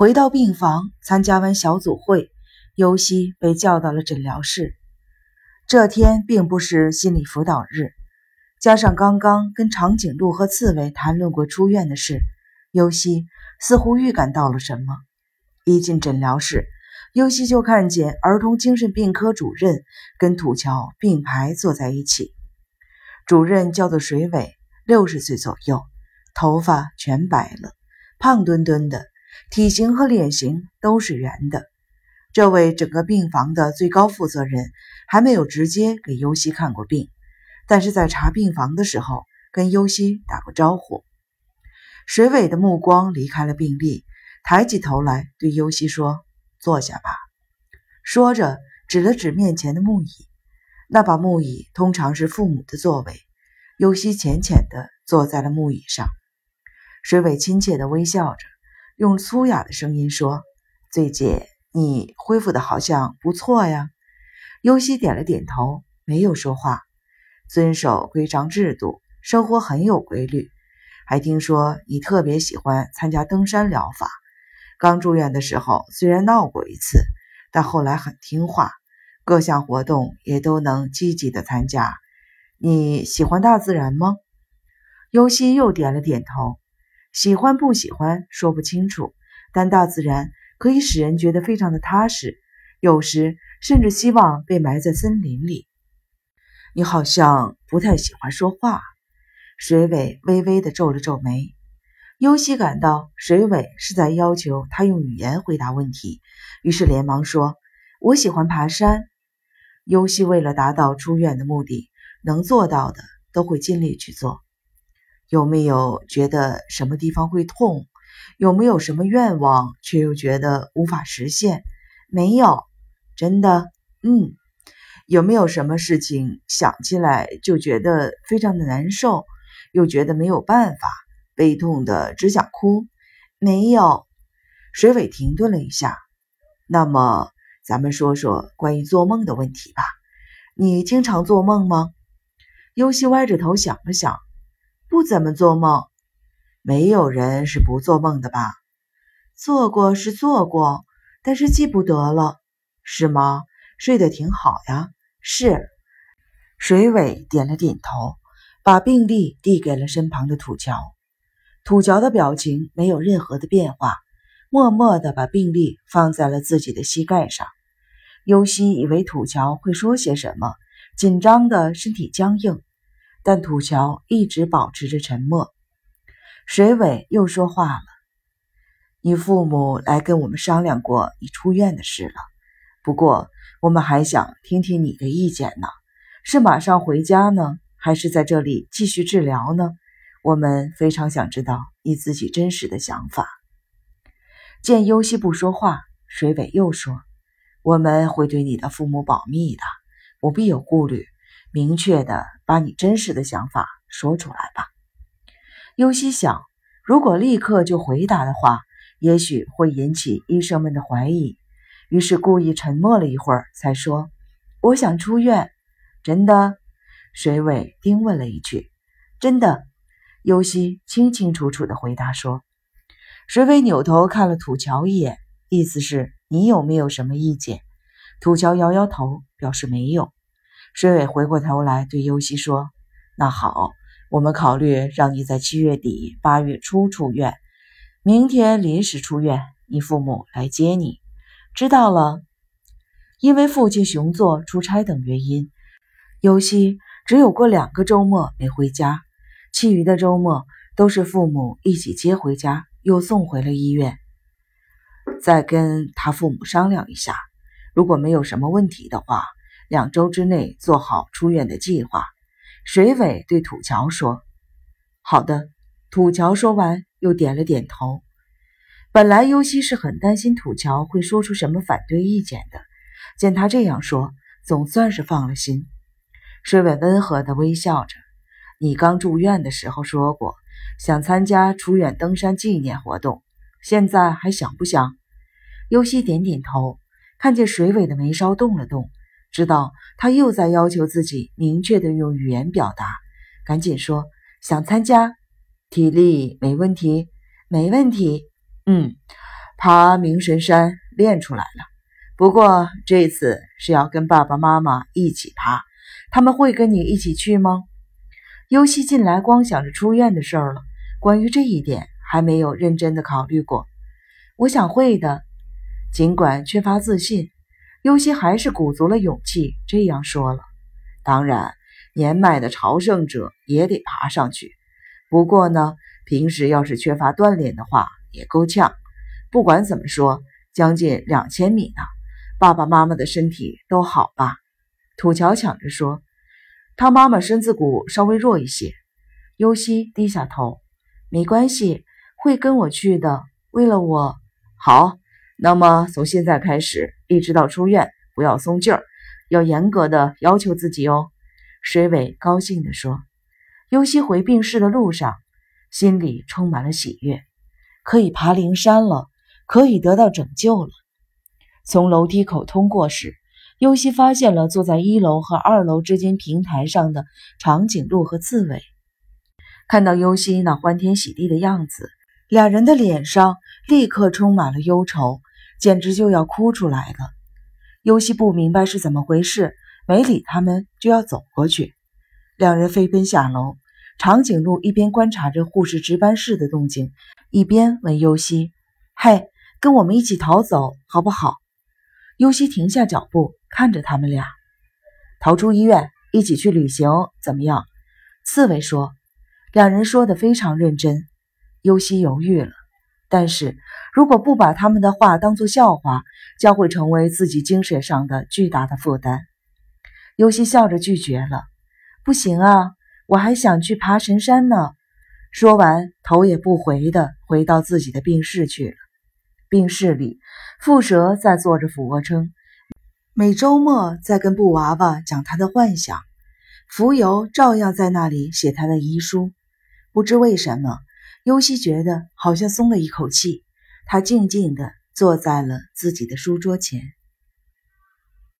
回到病房，参加完小组会，尤西被叫到了诊疗室。这天并不是心理辅导日，加上刚刚跟长颈鹿和刺猬谈论过出院的事，尤西似乎预感到了什么。一进诊疗室，尤西就看见儿童精神病科主任跟土桥并排坐在一起。主任叫做水尾，六十岁左右，头发全白了，胖墩墩的。体型和脸型都是圆的。这位整个病房的最高负责人还没有直接给尤西看过病，但是在查病房的时候跟尤西打过招呼。水尾的目光离开了病历，抬起头来对尤西说：“坐下吧。”说着指了指面前的木椅，那把木椅通常是父母的座位。尤西浅浅地坐在了木椅上，水尾亲切地微笑着。用粗哑的声音说：“最近你恢复的好像不错呀。”尤西点了点头，没有说话。遵守规章制度，生活很有规律。还听说你特别喜欢参加登山疗法。刚住院的时候虽然闹过一次，但后来很听话，各项活动也都能积极的参加。你喜欢大自然吗？尤西又点了点头。喜欢不喜欢说不清楚，但大自然可以使人觉得非常的踏实，有时甚至希望被埋在森林里。你好像不太喜欢说话。水尾微微的皱了皱眉。尤西感到水尾是在要求他用语言回答问题，于是连忙说：“我喜欢爬山。”尤西为了达到出院的目的，能做到的都会尽力去做。有没有觉得什么地方会痛？有没有什么愿望却又觉得无法实现？没有，真的。嗯，有没有什么事情想起来就觉得非常的难受，又觉得没有办法，悲痛的只想哭？没有。水尾停顿了一下，那么咱们说说关于做梦的问题吧。你经常做梦吗？尤西歪着头想了想。不怎么做梦，没有人是不做梦的吧？做过是做过，但是记不得了，是吗？睡得挺好呀。是。水尾点了点头，把病历递给了身旁的土桥。土桥的表情没有任何的变化，默默地把病历放在了自己的膝盖上。尤西以为土桥会说些什么，紧张的身体僵硬。但土桥一直保持着沉默。水尾又说话了：“你父母来跟我们商量过你出院的事了，不过我们还想听听你的意见呢。是马上回家呢，还是在这里继续治疗呢？我们非常想知道你自己真实的想法。”见尤西不说话，水尾又说：“我们会对你的父母保密的，不必有顾虑。”明确的把你真实的想法说出来吧。尤西想，如果立刻就回答的话，也许会引起医生们的怀疑，于是故意沉默了一会儿，才说：“我想出院。”真的？水尾丁问了一句。“真的。”尤西清清楚楚的回答说。水尾扭头看了土桥一眼，意思是你有没有什么意见？土桥摇摇头，表示没有。水尾回过头来对尤西说：“那好，我们考虑让你在七月底八月初出院，明天临时出院，你父母来接你。知道了。因为父亲熊座出差等原因，尤西只有过两个周末没回家，其余的周末都是父母一起接回家，又送回了医院。再跟他父母商量一下，如果没有什么问题的话。”两周之内做好出院的计划。水尾对土桥说：“好的。”土桥说完，又点了点头。本来尤西是很担心土桥会说出什么反对意见的，见他这样说，总算是放了心。水尾温和地微笑着：“你刚住院的时候说过，想参加出院登山纪念活动，现在还想不想？”尤西点点头，看见水尾的眉梢动了动。知道他又在要求自己明确的用语言表达，赶紧说想参加，体力没问题，没问题。嗯，爬明神山练出来了。不过这次是要跟爸爸妈妈一起爬，他们会跟你一起去吗？尤西近来光想着出院的事儿了，关于这一点还没有认真的考虑过。我想会的，尽管缺乏自信，尤西还是鼓足了勇气这样说了。当然，年迈的朝圣者也得爬上去。不过呢，平时要是缺乏锻炼的话，也够呛。不管怎么说，将近两千米呢。爸爸妈妈的身体都好吧？土桥抢着说：“他妈妈身子骨稍微弱一些。”尤西低下头：“没关系，会跟我去的。为了我，好。那么从现在开始，一直到出院，不要松劲儿，要严格的要求自己哦。”水尾高兴地说。尤西回病室的路上，心里充满了喜悦，可以爬灵山了，可以得到拯救了。从楼梯口通过时，尤西发现了坐在一楼和二楼之间平台上的长颈鹿和刺猬。看到尤西那欢天喜地的样子，两人的脸上立刻充满了忧愁，简直就要哭出来了。尤西不明白是怎么回事，没理他们就要走过去。两人飞奔下楼，长颈鹿一边观察着护士值班室的动静，一边问尤西：“嘿，跟我们一起逃走好不好？”尤西停下脚步，看着他们俩，逃出医院，一起去旅行，怎么样？刺猬说。两人说的非常认真。尤西犹豫了，但是如果不把他们的话当作笑话，将会成为自己精神上的巨大的负担。尤西笑着拒绝了。不行啊，我还想去爬神山呢。说完，头也不回的回到自己的病室去了。病室里，蝮蛇在做着俯卧撑，每周末在跟布娃娃讲他的幻想。浮游照样在那里写他的遗书。不知为什么，尤西觉得好像松了一口气。他静静地坐在了自己的书桌前。